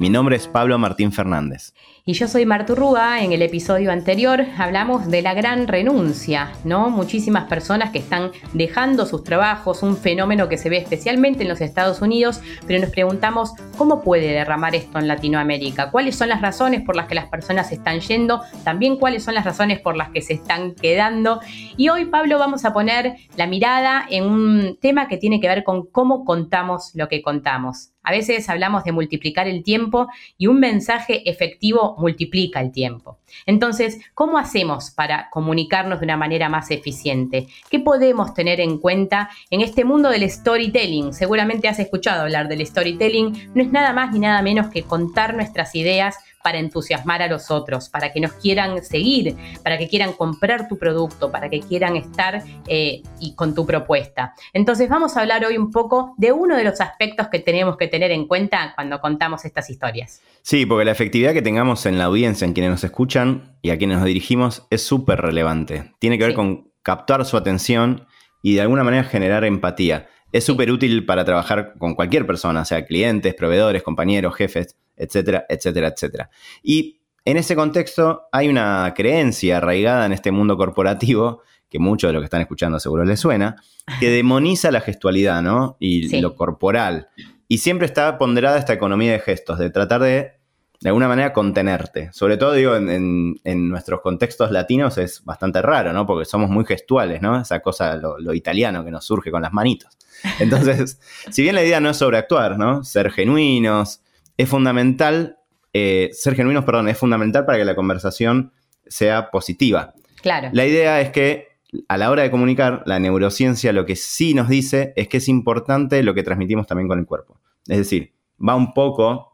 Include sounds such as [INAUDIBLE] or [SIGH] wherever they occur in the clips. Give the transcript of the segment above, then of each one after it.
Mi nombre es Pablo Martín Fernández. Y yo soy Martu Rúa. En el episodio anterior hablamos de la gran renuncia, ¿no? Muchísimas personas que están dejando sus trabajos, un fenómeno que se ve especialmente en los Estados Unidos, pero nos preguntamos cómo puede derramar esto en Latinoamérica, cuáles son las razones por las que las personas están yendo, también cuáles son las razones por las que se están quedando. Y hoy, Pablo, vamos a poner la mirada en un tema que tiene que ver con cómo contamos lo que contamos. A veces hablamos de multiplicar el tiempo y un mensaje efectivo multiplica el tiempo. Entonces, ¿cómo hacemos para comunicarnos de una manera más eficiente? ¿Qué podemos tener en cuenta en este mundo del storytelling? Seguramente has escuchado hablar del storytelling. No es nada más ni nada menos que contar nuestras ideas para entusiasmar a los otros, para que nos quieran seguir, para que quieran comprar tu producto, para que quieran estar eh, y con tu propuesta. Entonces vamos a hablar hoy un poco de uno de los aspectos que tenemos que tener en cuenta cuando contamos estas historias. Sí, porque la efectividad que tengamos en la audiencia, en quienes nos escuchan y a quienes nos dirigimos, es súper relevante. Tiene que ver con captar su atención y de alguna manera generar empatía. Es súper útil para trabajar con cualquier persona, sea clientes, proveedores, compañeros, jefes etcétera, etcétera, etcétera. Y en ese contexto hay una creencia arraigada en este mundo corporativo, que muchos de los que están escuchando seguro les suena, que demoniza la gestualidad, ¿no? Y lo corporal. Y siempre está ponderada esta economía de gestos, de tratar de, de alguna manera, contenerte. Sobre todo, digo, en, nuestros contextos latinos es bastante raro, ¿no? Porque somos muy gestuales, ¿no? Esa cosa, lo, lo italiano que nos surge con las manitos. Entonces, [LAUGHS] si bien la idea no es sobreactuar, ¿no? Ser genuinos, es fundamental, eh, ser genuinos, perdón, es fundamental para que la conversación sea positiva. Claro. La idea es que a la hora de comunicar, la neurociencia lo que sí nos dice es que es importante lo que transmitimos también con el cuerpo. Es decir, va un poco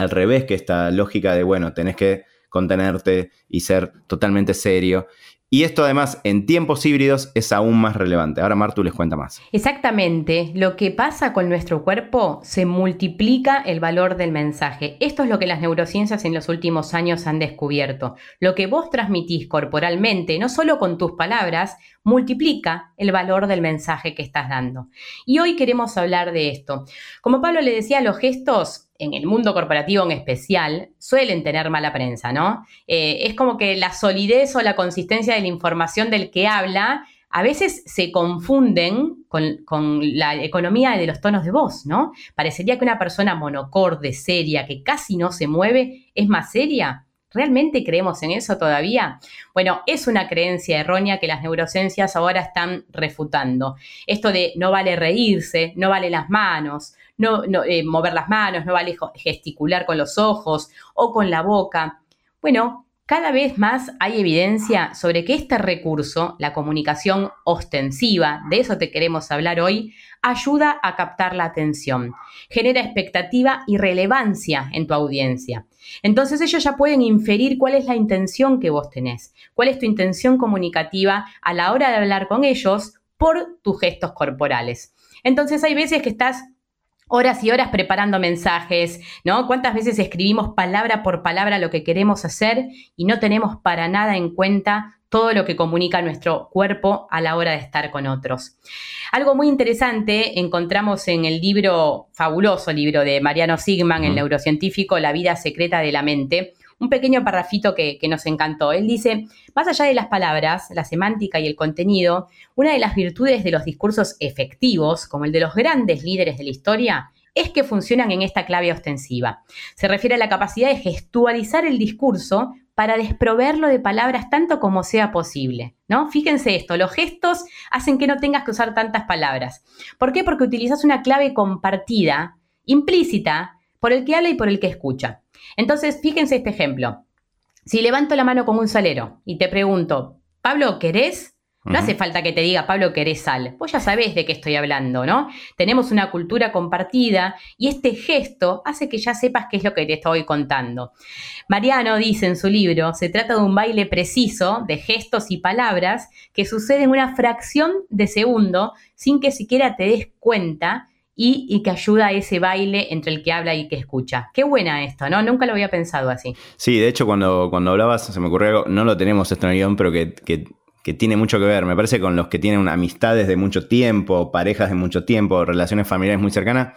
al revés que esta lógica de, bueno, tenés que contenerte y ser totalmente serio. Y esto además en tiempos híbridos es aún más relevante. Ahora Martu les cuenta más. Exactamente, lo que pasa con nuestro cuerpo se multiplica el valor del mensaje. Esto es lo que las neurociencias en los últimos años han descubierto. Lo que vos transmitís corporalmente, no solo con tus palabras, multiplica el valor del mensaje que estás dando. Y hoy queremos hablar de esto. Como Pablo le decía, los gestos en el mundo corporativo en especial, suelen tener mala prensa, ¿no? Eh, es como que la solidez o la consistencia de la información del que habla a veces se confunden con, con, la economía de los tonos de voz, ¿no? Parecería que una persona monocorde, seria, que casi no se mueve, es más seria. ¿Realmente creemos en eso todavía? Bueno, es una creencia errónea que las neurociencias ahora están refutando. Esto de no vale reírse, no vale las manos, no, eh, mover las manos, no vale gesticular con los ojos o con la boca. Bueno, cada vez más hay evidencia sobre que este recurso, la comunicación ostensiva, de eso te queremos hablar hoy, ayuda a captar la atención, genera expectativa y relevancia en tu audiencia. Entonces ellos ya pueden inferir cuál es la intención que vos tenés, cuál es tu intención comunicativa a la hora de hablar con ellos por tus gestos corporales. Entonces hay veces que estás horas y horas preparando mensajes, ¿no? ¿Cuántas veces escribimos palabra por palabra lo que queremos hacer y no tenemos para nada en cuenta todo lo que comunica nuestro cuerpo a la hora de estar con otros. Algo muy interesante encontramos en el libro, fabuloso libro de Mariano Sigman, el neurocientífico La vida secreta de la mente, un pequeño parrafito que, nos encantó. Él dice, más allá de las palabras, la semántica y el contenido, una de las virtudes de los discursos efectivos, como el de los grandes líderes de la historia, es que funcionan en esta clave ostensiva. Se refiere a la capacidad de gestualizar el discurso para desproverlo de palabras tanto como sea posible, ¿no? Fíjense esto, los gestos hacen que no tengas que usar tantas palabras. ¿Por qué? Porque utilizas una clave compartida, implícita, por el que habla y por el que escucha. Entonces, fíjense este ejemplo. Si levanto la mano como un salero y te pregunto, Pablo, ¿querés? No hace falta que te diga, Pablo, que eres sal. Vos ya sabés de qué estoy hablando, ¿no? Tenemos una cultura compartida y este gesto hace que ya sepas qué es lo que te estoy contando. Mariano dice en su libro, se trata de un baile preciso de gestos y palabras que sucede en una fracción de segundo sin que siquiera te des cuenta y, que ayuda a ese baile entre el que habla y que escucha. Qué buena esto, ¿no? Nunca lo había pensado así. Sí, de hecho, cuando, cuando hablabas, se me ocurrió algo, no lo tenemos esto en el guion, pero que, tiene mucho que ver. Me parece con los que tienen amistades de mucho tiempo, parejas de mucho tiempo, relaciones familiares muy cercanas.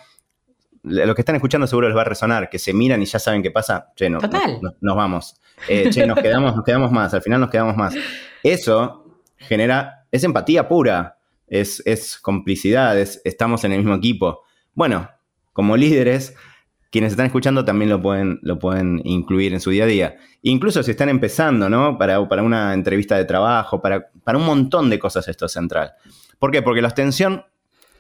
Los que están escuchando seguro les va a resonar, que se miran y ya saben qué pasa. Che, no, Total. nos vamos. Eh, che, nos [LAUGHS] quedamos, nos quedamos más, al final nos quedamos más. Eso genera, es empatía pura es, complicidad, estamos en el mismo equipo. Bueno, como líderes, quienes están escuchando también lo pueden, lo pueden incluir en su día a día. Incluso si están empezando, ¿no? Para, para una entrevista de trabajo, para, para, un montón de cosas esto es central. ¿Por qué? Porque la abstención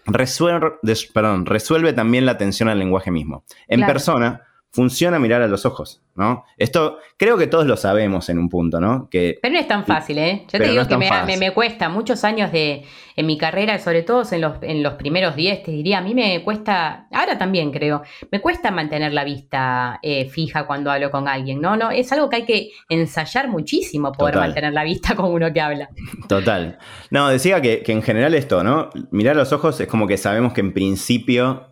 resuelve, perdón, resuelve también la atención al lenguaje mismo. En persona funciona mirar a los ojos, ¿no? Esto creo que todos lo sabemos en un punto, ¿no? Que, pero no es tan fácil, ¿eh? Yo te digo que me, cuesta muchos años de, en mi carrera, sobre todo en los, en los primeros 10, te diría, a mí me cuesta, ahora también creo, me cuesta mantener la vista eh, fija cuando hablo con alguien, ¿no? no Es algo que hay que ensayar muchísimo poder mantener la vista con uno que habla. Total. No, decía que, que en general esto, ¿no? Mirar a los ojos es como que sabemos que en principio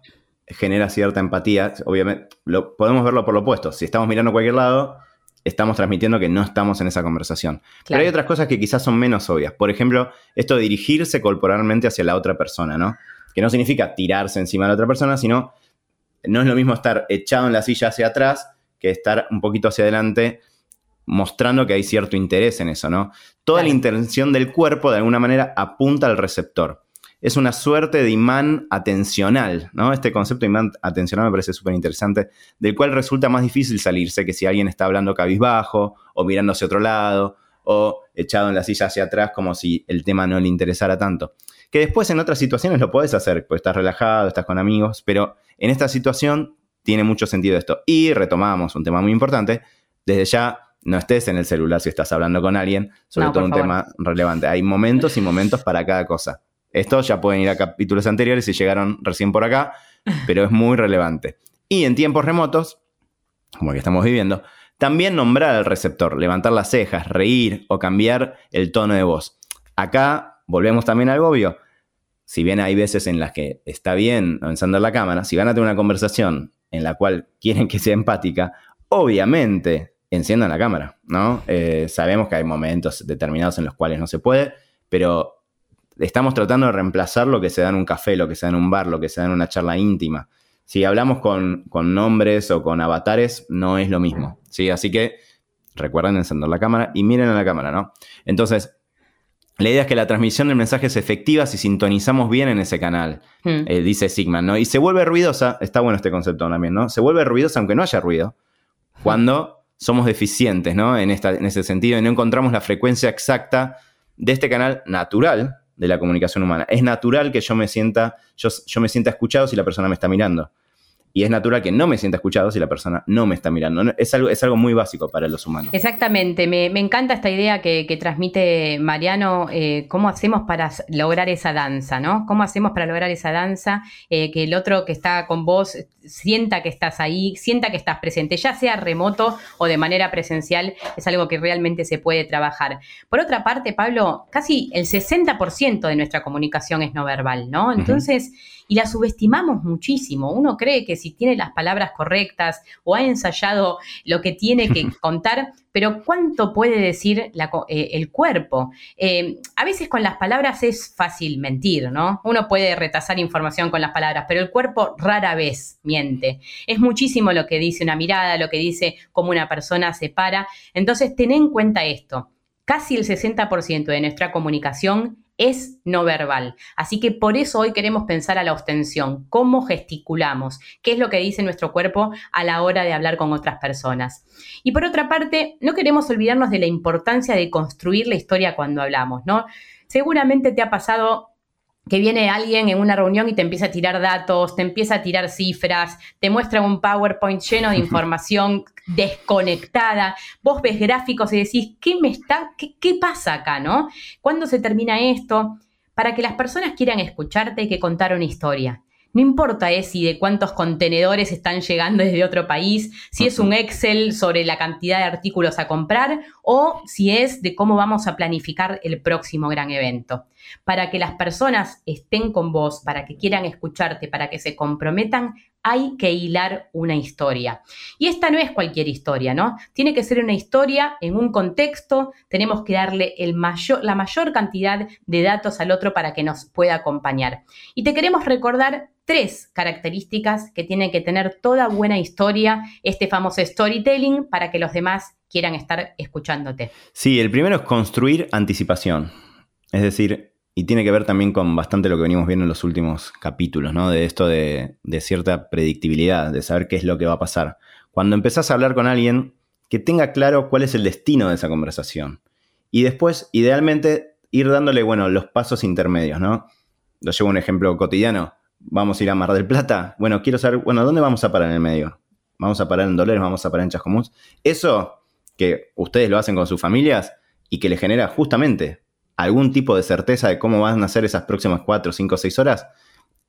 genera cierta empatía. Obviamente, lo, podemos verlo por lo opuesto. Si estamos mirando a cualquier lado, estamos transmitiendo que no estamos en esa conversación. Pero hay otras cosas que quizás son menos obvias. Por ejemplo, esto de dirigirse corporalmente hacia la otra persona, ¿no? Que no significa tirarse encima de la otra persona, sino no es lo mismo estar echado en la silla hacia atrás que estar un poquito hacia adelante mostrando que hay cierto interés en eso, ¿no? Toda la intención del cuerpo de alguna manera apunta al receptor es una suerte de imán atencional, ¿no? Este concepto de imán atencional me parece súper interesante, del cual resulta más difícil salirse que si alguien está hablando cabizbajo o mirando hacia otro lado o echado en la silla hacia atrás como si el tema no le interesara tanto. Que después en otras situaciones lo puedes hacer, pues estás relajado, estás con amigos, pero en esta situación tiene mucho sentido esto. Y retomamos un tema muy importante, desde ya no estés en el celular si estás hablando con alguien, sobre todo un tema relevante. Hay momentos y momentos para cada cosa. Esto ya pueden ir a capítulos anteriores si llegaron recién por acá, pero es muy relevante. Y en tiempos remotos, como el que estamos viviendo, también nombrar al receptor, levantar las cejas, reír o cambiar el tono de voz. Acá volvemos también al obvio. Si bien hay veces en las que está bien encender la cámara, si van a tener una conversación en la cual quieren que sea empática, obviamente enciendan la cámara, ¿no? Eh, sabemos que hay momentos determinados en los cuales no se puede, pero estamos tratando de reemplazar lo que se da en un café, lo que se da en un bar, lo que se da en una charla íntima. Si hablamos con, nombres o con avatares, no es lo mismo. ¿sí? Así que recuerden encender la cámara y miren a la cámara, ¿no? Entonces, la idea es que la transmisión del mensaje es efectiva si sintonizamos bien en ese canal, hmm. eh, dice Sigman, ¿no? Y se vuelve ruidosa, está bueno este concepto también, ¿no? Se vuelve ruidosa aunque no haya ruido, cuando somos deficientes, ¿no? En, esta, en ese sentido y no encontramos la frecuencia exacta de este canal natural, de la comunicación humana. Es natural que yo me sienta, yo, me sienta escuchado si la persona me está mirando y es natural que no me sienta escuchado si la persona no me está mirando. Es algo, es algo muy básico para los humanos. Exactamente, me, encanta esta idea que, transmite Mariano, eh, cómo hacemos para lograr esa danza, ¿no? ¿Cómo hacemos para lograr esa danza? Eh, que el otro que está con vos sienta que estás ahí, sienta que estás presente, ya sea remoto o de manera presencial, es algo que realmente se puede trabajar. Por otra parte, Pablo, casi el 60% de nuestra comunicación es no verbal, ¿no? Entonces y la subestimamos muchísimo. Uno cree que si tiene las palabras correctas o ha ensayado lo que tiene que [LAUGHS] contar, pero ¿cuánto puede decir eh, el cuerpo? Eh, a veces con las palabras es fácil mentir, ¿no? Uno puede retasar información con las palabras, pero el cuerpo rara vez miente. Es muchísimo lo que dice una mirada, lo que dice cómo una persona se para. Entonces, ten en cuenta esto. Casi el 60% de nuestra comunicación es no verbal. Así que por eso hoy queremos pensar a la ostensión, cómo gesticulamos, qué es lo que dice nuestro cuerpo a la hora de hablar con otras personas. Y por otra parte, no queremos olvidarnos de la importancia de construir la historia cuando hablamos, ¿no? Seguramente te ha pasado que viene alguien en una reunión y te empieza a tirar datos, te empieza a tirar cifras, te muestra un PowerPoint lleno de [LAUGHS] información desconectada, vos ves gráficos y decís, ¿qué me está, qué, qué pasa acá, no? ¿Cuándo se termina esto? Para que las personas quieran escucharte hay que contar una historia. No importa eh, si de cuántos contenedores están llegando desde otro país, si es un Excel sobre la cantidad de artículos a comprar o si es de cómo vamos a planificar el próximo gran evento. Para que las personas estén con vos, para que quieran escucharte, para que se comprometan, hay que hilar una historia. Y esta no es cualquier historia, ¿no? Tiene que ser una historia en un contexto, tenemos que darle la mayor cantidad de datos al otro para que nos pueda acompañar. Y te queremos recordar tres características que tiene que tener toda buena historia, este famoso storytelling, para que los demás quieran estar escuchándote. Sí, el primero es construir anticipación. Es decir, y tiene que ver también con bastante lo que venimos viendo en los últimos capítulos, ¿no? De esto de, cierta predictibilidad, de saber qué es lo que va a pasar. Cuando empezás a hablar con alguien, que tenga claro cuál es el destino de esa conversación. Y después, idealmente, ir dándole, bueno, los pasos intermedios, ¿no? Lo llevo un ejemplo cotidiano. Vamos a ir a Mar del Plata. Bueno, quiero saber, bueno, ¿dónde vamos a parar en el medio? ¿Vamos a parar en Dolores? ¿Vamos a parar en Chascomús? Eso que ustedes lo hacen con sus familias y que le genera justamente algún tipo de certeza de cómo van a ser esas próximas 4, 5, 6 horas,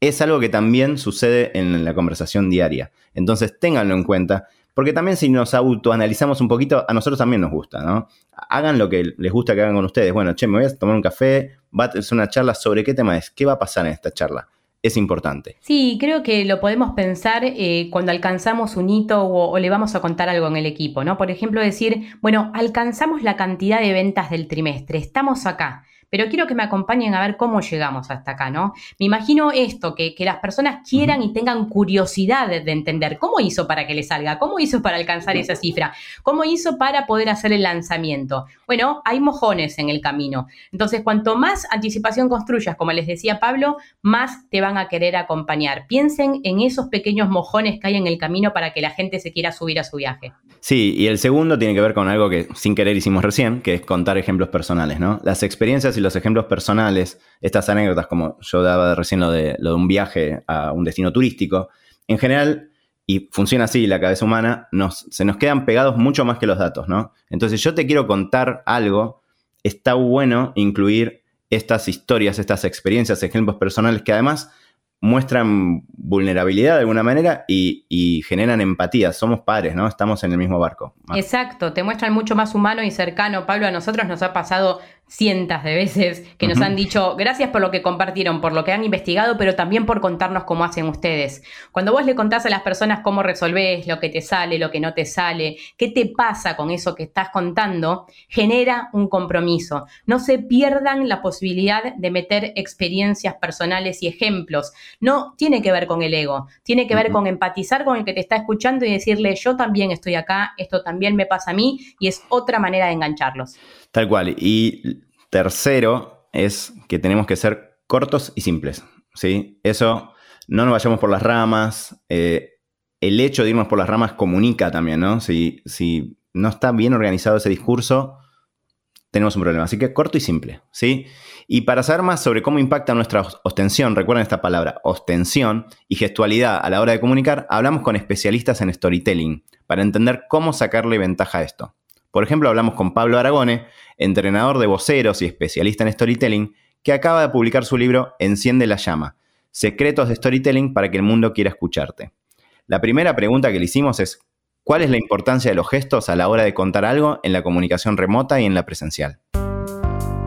es algo que también sucede en la conversación diaria. Entonces ténganlo en cuenta, porque también si nos autoanalizamos un poquito, a nosotros también nos gusta, ¿no? Hagan lo que les gusta que hagan con ustedes. Bueno, che, me voy a tomar un café, va a hacer una charla sobre qué tema es, qué va a pasar en esta charla es importante. Sí, creo que lo podemos pensar eh, cuando alcanzamos un hito o, le vamos a contar algo en el equipo, ¿no? Por ejemplo, decir, bueno, alcanzamos la cantidad de ventas del trimestre, estamos acá pero quiero que me acompañen a ver cómo llegamos hasta acá, ¿no? Me imagino esto, que, las personas quieran y tengan curiosidad de, entender cómo hizo para que le salga, cómo hizo para alcanzar esa cifra, cómo hizo para poder hacer el lanzamiento. Bueno, hay mojones en el camino. Entonces, cuanto más anticipación construyas, como les decía Pablo, más te van a querer acompañar. Piensen en esos pequeños mojones que hay en el camino para que la gente se quiera subir a su viaje. Sí, y el segundo tiene que ver con algo que sin querer hicimos recién, que es contar ejemplos personales, ¿no? Las experiencias y los ejemplos personales, estas anécdotas, como yo daba recién lo de, lo de un viaje a un destino turístico, en general, y funciona así la cabeza humana, nos, se nos quedan pegados mucho más que los datos, ¿no? Entonces yo te quiero contar algo, está bueno incluir estas historias, estas experiencias, ejemplos personales que además muestran vulnerabilidad de alguna manera y, generan empatía. Somos padres, ¿no? Estamos en el mismo barco. Exacto, te muestran mucho más humano y cercano. Pablo, a nosotros nos ha pasado cientos de veces que nos han dicho gracias por lo que compartieron, por lo que han investigado, pero también por contarnos cómo hacen ustedes. Cuando vos le contás a las personas cómo resolvés lo que te sale, lo que no te sale, qué te pasa con eso que estás contando, genera un compromiso. No se pierdan la posibilidad de meter experiencias personales y ejemplos. No tiene que ver con el ego, tiene que ver con empatizar con el que te está escuchando y decirle yo también estoy acá, esto también me pasa a mí y es otra manera de engancharlos. Tal cual. Y tercero es que tenemos que ser cortos y simples. ¿sí? Eso, no nos vayamos por las ramas. Eh, el hecho de irnos por las ramas comunica también, ¿no? Si, si no está bien organizado ese discurso, tenemos un problema. Así que corto y simple, ¿sí? Y para saber más sobre cómo impacta nuestra ostensión, recuerden esta palabra, ostensión y gestualidad a la hora de comunicar, hablamos con especialistas en storytelling para entender cómo sacarle ventaja a esto. Por ejemplo, hablamos con Pablo Aragone, entrenador de voceros y especialista en storytelling, que acaba de publicar su libro Enciende la llama, Secretos de Storytelling para que el mundo quiera escucharte. La primera pregunta que le hicimos es, ¿cuál es la importancia de los gestos a la hora de contar algo en la comunicación remota y en la presencial?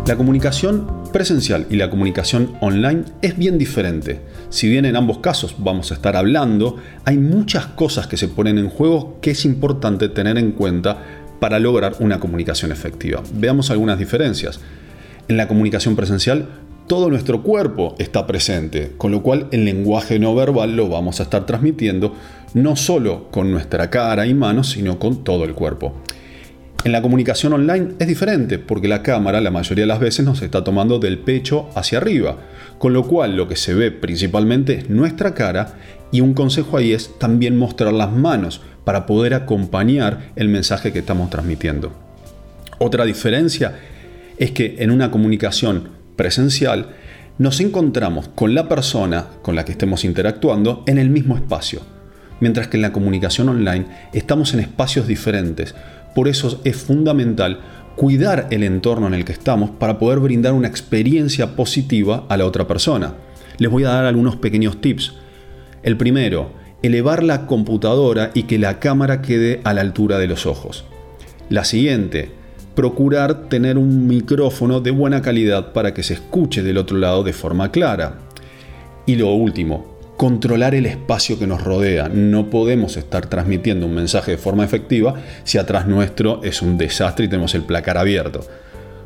La comunicación presencial y la comunicación online es bien diferente. Si bien en ambos casos vamos a estar hablando, hay muchas cosas que se ponen en juego que es importante tener en cuenta para lograr una comunicación efectiva. Veamos algunas diferencias. En la comunicación presencial, todo nuestro cuerpo está presente, con lo cual el lenguaje no verbal lo vamos a estar transmitiendo no solo con nuestra cara y manos, sino con todo el cuerpo. En la comunicación online es diferente, porque la cámara la mayoría de las veces nos está tomando del pecho hacia arriba, con lo cual lo que se ve principalmente es nuestra cara y un consejo ahí es también mostrar las manos, para poder acompañar el mensaje que estamos transmitiendo. Otra diferencia es que en una comunicación presencial nos encontramos con la persona con la que estemos interactuando en el mismo espacio, mientras que en la comunicación online estamos en espacios diferentes. Por eso es fundamental cuidar el entorno en el que estamos para poder brindar una experiencia positiva a la otra persona. Les voy a dar algunos pequeños tips. El primero, elevar la computadora y que la cámara quede a la altura de los ojos. La siguiente, procurar tener un micrófono de buena calidad para que se escuche del otro lado de forma clara. Y lo último, controlar el espacio que nos rodea. No podemos estar transmitiendo un mensaje de forma efectiva si atrás nuestro es un desastre y tenemos el placar abierto.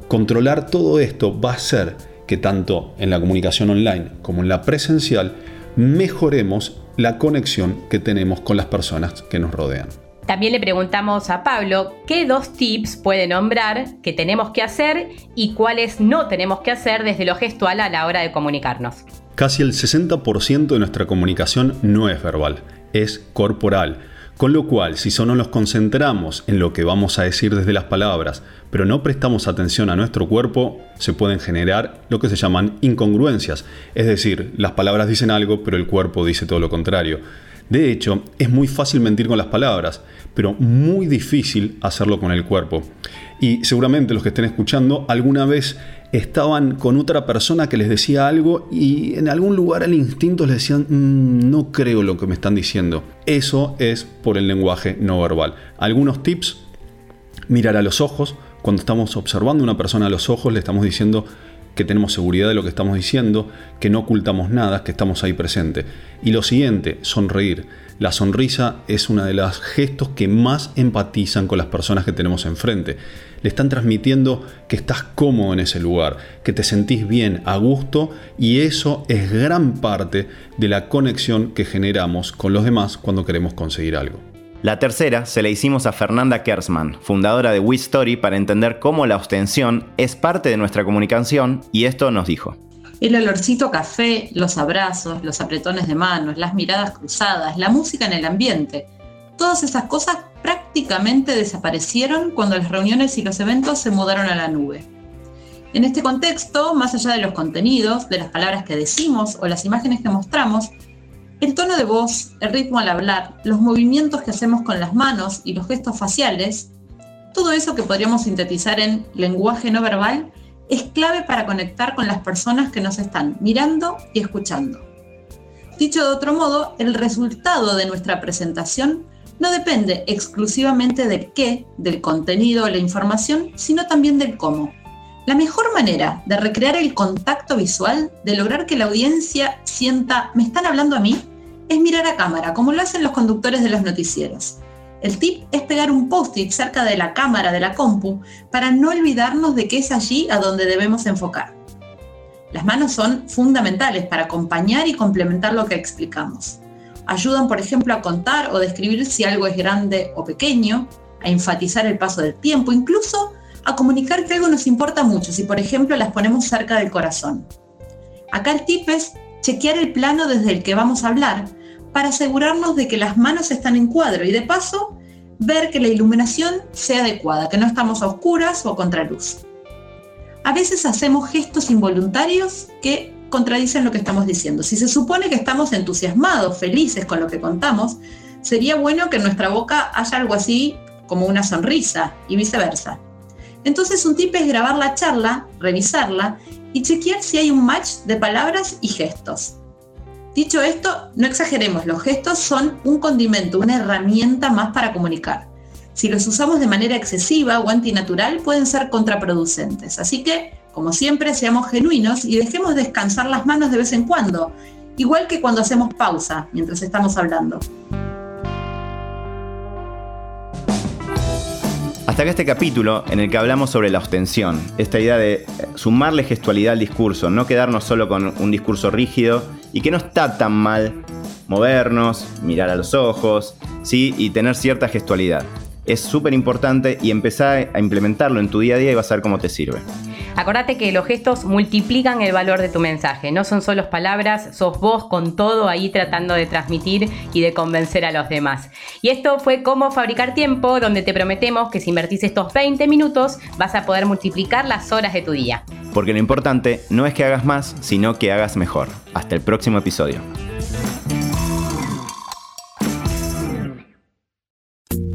Controlar todo esto va a hacer que tanto en la comunicación online como en la presencial mejoremos la conexión que tenemos con las personas que nos rodean. También le preguntamos a Pablo qué dos tips puede nombrar que tenemos que hacer y cuáles no tenemos que hacer desde lo gestual a la hora de comunicarnos. Casi el 60% de nuestra comunicación no es verbal, es corporal. Con lo cual, si solo nos concentramos en lo que vamos a decir desde las palabras, pero no prestamos atención a nuestro cuerpo, se pueden generar lo que se llaman incongruencias. Es decir, las palabras dicen algo, pero el cuerpo dice todo lo contrario. De hecho, es muy fácil mentir con las palabras, pero muy difícil hacerlo con el cuerpo. Y seguramente los que estén escuchando alguna vez estaban con otra persona que les decía algo y en algún lugar al instinto les decían, mm, no creo lo que me están diciendo. Eso es por el lenguaje no verbal. Algunos tips, mirar a los ojos. Cuando estamos observando a una persona a los ojos le estamos diciendo, que tenemos seguridad de lo que estamos diciendo, que no ocultamos nada, que estamos ahí presente. Y lo siguiente, sonreír. La sonrisa es uno de los gestos que más empatizan con las personas que tenemos enfrente. Le están transmitiendo que estás cómodo en ese lugar, que te sentís bien, a gusto, y eso es gran parte de la conexión que generamos con los demás cuando queremos conseguir algo. La tercera se la hicimos a Fernanda Kersman, fundadora de WeStory, para entender cómo la ostensión es parte de nuestra comunicación y esto nos dijo. El olorcito a café, los abrazos, los apretones de manos, las miradas cruzadas, la música en el ambiente, todas esas cosas prácticamente desaparecieron cuando las reuniones y los eventos se mudaron a la nube. En este contexto, más allá de los contenidos, de las palabras que decimos o las imágenes que mostramos, el tono de voz, el ritmo al hablar, los movimientos que hacemos con las manos y los gestos faciales, todo eso que podríamos sintetizar en lenguaje no verbal, es clave para conectar con las personas que nos están mirando y escuchando. Dicho de otro modo, el resultado de nuestra presentación no depende exclusivamente del qué, del contenido o la información, sino también del cómo. La mejor manera de recrear el contacto visual, de lograr que la audiencia sienta, me están hablando a mí, es mirar a cámara, como lo hacen los conductores de los noticieros. El tip es pegar un post-it cerca de la cámara de la compu para no olvidarnos de que es allí a donde debemos enfocar. Las manos son fundamentales para acompañar y complementar lo que explicamos. Ayudan, por ejemplo, a contar o describir si algo es grande o pequeño, a enfatizar el paso del tiempo, incluso a comunicar que algo nos importa mucho, si por ejemplo las ponemos cerca del corazón. Acá el tip es chequear el plano desde el que vamos a hablar para asegurarnos de que las manos están en cuadro y de paso ver que la iluminación sea adecuada, que no estamos a oscuras o a contraluz. A veces hacemos gestos involuntarios que contradicen lo que estamos diciendo. Si se supone que estamos entusiasmados, felices con lo que contamos, sería bueno que en nuestra boca haya algo así como una sonrisa y viceversa. Entonces un tip es grabar la charla, revisarla y chequear si hay un match de palabras y gestos. Dicho esto, no exageremos, los gestos son un condimento, una herramienta más para comunicar. Si los usamos de manera excesiva o antinatural pueden ser contraproducentes. Así que, como siempre, seamos genuinos y dejemos descansar las manos de vez en cuando, igual que cuando hacemos pausa mientras estamos hablando. Hasta acá este capítulo en el que hablamos sobre la ostensión, esta idea de sumarle gestualidad al discurso, no quedarnos solo con un discurso rígido y que no está tan mal movernos, mirar a los ojos, ¿sí? y tener cierta gestualidad. Es súper importante y empezar a implementarlo en tu día a día y vas a ver cómo te sirve. Acordate que los gestos multiplican el valor de tu mensaje, no son solo palabras, sos vos con todo ahí tratando de transmitir y de convencer a los demás. Y esto fue cómo fabricar tiempo, donde te prometemos que si invertís estos 20 minutos vas a poder multiplicar las horas de tu día. porque lo importante no es que hagas más, sino que hagas mejor. Hasta el próximo episodio.